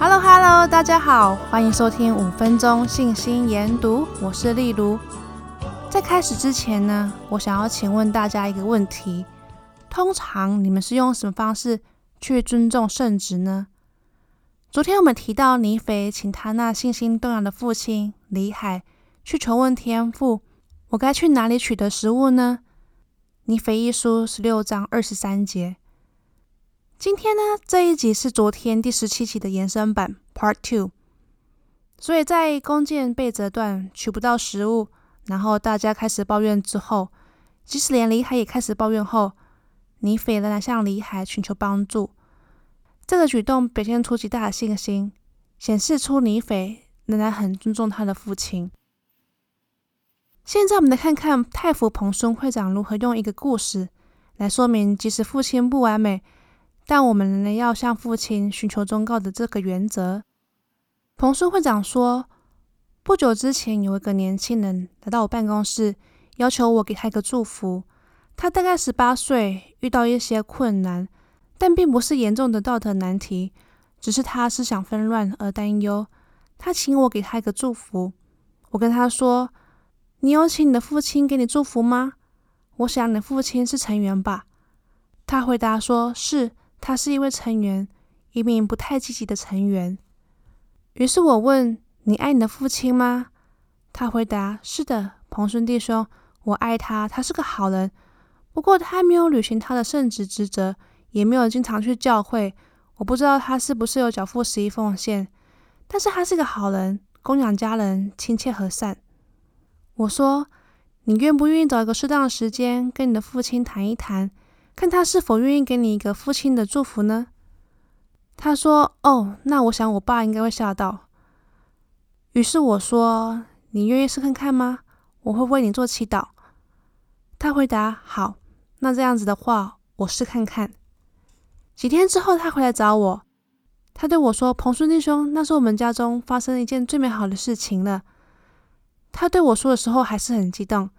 大家好，欢迎收听五分钟信心研读，我是丽如。在开始之前呢，我想要请问大家一个问题：通常你们是用什么方式去尊重圣职呢？昨天我们提到尼腓请他那信心动摇的父亲李海去求问天父：“我该去哪里取得食物呢？”尼腓一书十六章二十三节。今天呢，这一集是昨天第十七期的延伸版 Part Two，所以在弓箭被折断，取不到食物，然后大家开始抱怨之后，即使连李海也开始抱怨后，尼斐仍然向李海寻求帮助。这个举动表现出极大的信心，显示出尼斐仍然很尊重他的父亲。现在我们来看看太福彭孙会长如何用一个故事来说明，即使父亲不完美，但我们仍然要向父亲寻求忠告的这个原则。彭孙会长说，不久之前有一个年轻人来到我办公室，要求我给他一个祝福。他大概十八岁，遇到一些困难，但并不是严重的道德难题，只是他思想纷乱而担忧。他请我给他一个祝福。我跟他说。你有请你的父亲给你祝福吗？我想你的父亲是成员吧。他回答说：“是，他是一位成员，一名不太积极的成员。”于是我问：“你爱你的父亲吗？”他回答：“是的，彭孙弟兄，我爱他，他是个好人。不过他没有履行他的圣职职责，也没有经常去教会。我不知道他是不是有缴付十一奉献，但是他是个好人，供养家人，亲切和善。”我说：“你愿不愿意找一个适当的时间跟你的父亲谈一谈，看他是否愿意给你一个父亲的祝福呢？”他说：“哦，那我想我爸应该会吓到。”于是我说：“你愿意试看看吗？我会为你做祈祷。”他回答：“好，那这样子的话，我试看看。”几天之后，他回来找我，他对我说：“彭孙弟兄，那是我们家中发生了一件最美好的事情了。”他对我说的时候还是很激动。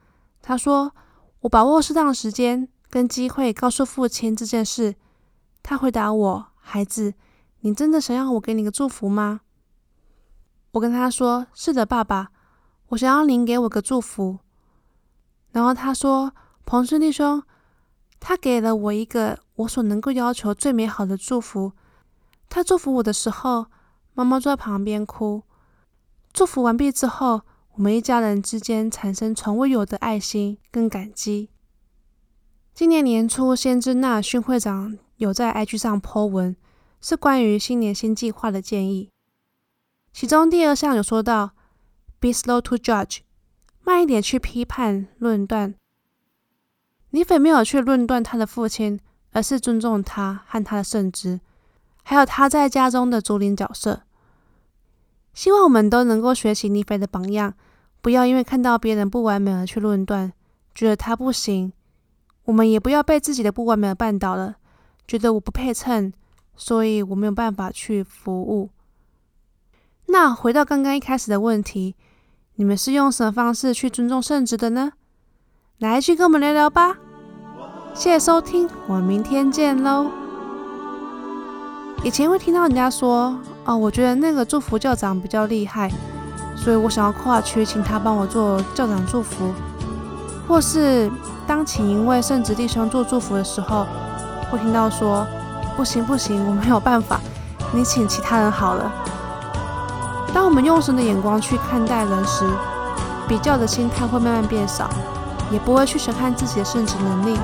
他说：“我把握适当的时间跟机会告诉父亲这件事。”他回答我：“孩子，你真的想要我给你个祝福吗？”我跟他说：“是的，爸爸，我想要您给我个祝福。”然后他说：“彭孙弟兄，他给了我一个我所能够要求最美好的祝福。他祝福我的时候，妈妈坐在旁边哭。祝福完毕之后。”我们一家人之间产生从未有的爱心跟感激。今年年初，先知纳逊会长有在 IG 上 po 文，是关于新年新计划的建议。其中第二项有说到：“Be slow to judge，慢一点去批判论断。”尼斐没有去论断他的父亲，而是尊重他和他的圣职，还有他在家中的主领角色。希望我们都能够学习尼斐的榜样。不要因为看到别人不完美而去论断，觉得他不行。我们也不要被自己的不完美绊倒了，觉得我不配称，所以我没有办法去服务。那回到刚刚一开始的问题，你们是用什么方式去尊重圣职的呢？来，去跟我们聊聊吧。谢谢收听，我们明天见喽。以前会听到人家说，哦，我觉得那个祝福教长比较厉害。所以我想要跨区，请他帮我做教长祝福，或是当请一位圣职弟兄做祝福的时候，会听到说：“不行不行，我没有办法，你请其他人好了。”当我们用神的眼光去看待人时，比较的心态会慢慢变少，也不会去审判自己的圣职能力，